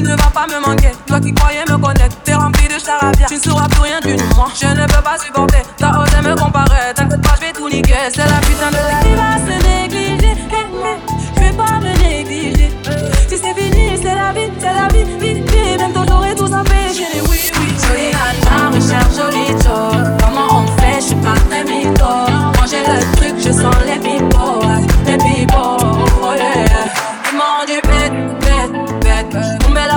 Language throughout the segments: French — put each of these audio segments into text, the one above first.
pas me manquer. Toi qui croyais me connaître, t'es rempli de charabia. Tu ne sauras plus rien du moi. Je ne peux pas supporter. T'as osé me comparer. T'inquiète pas, je vais tout niquer. C'est la putain de la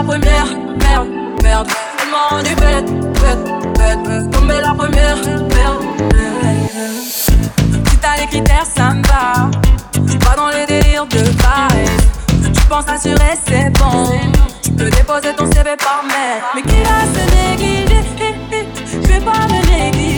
première, merde, merde. Ils du bête, bête, bête. Tomber la première, merde, merde. Si t'as les critères, ça me va. Pas dans les délires de vibe. Tu penses assurer, c'est bon. Tu peux déposer ton CV par mail. Mais qui va se négliger? Je vais pas me négliger.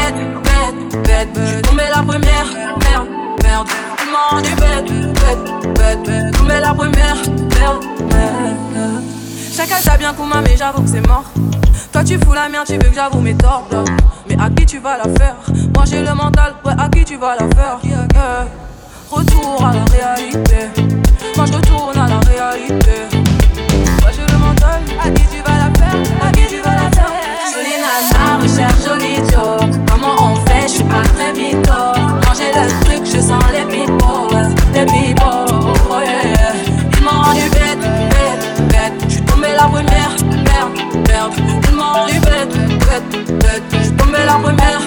Bête, bête, bête, bête. Tomber la première, merde, merde. Ils du bête, bête, bête, bête. Tomber la première, merde, merde. Chacun t'a bien commun, mais j'avoue que c'est mort. Toi tu fous la merde, tu veux que j'avoue mes torts. Mais à qui tu vas la faire? Moi j'ai le mental, ouais, à qui tu vas la faire? Retour à la réalité. Je suis bête, bête, bête. La première.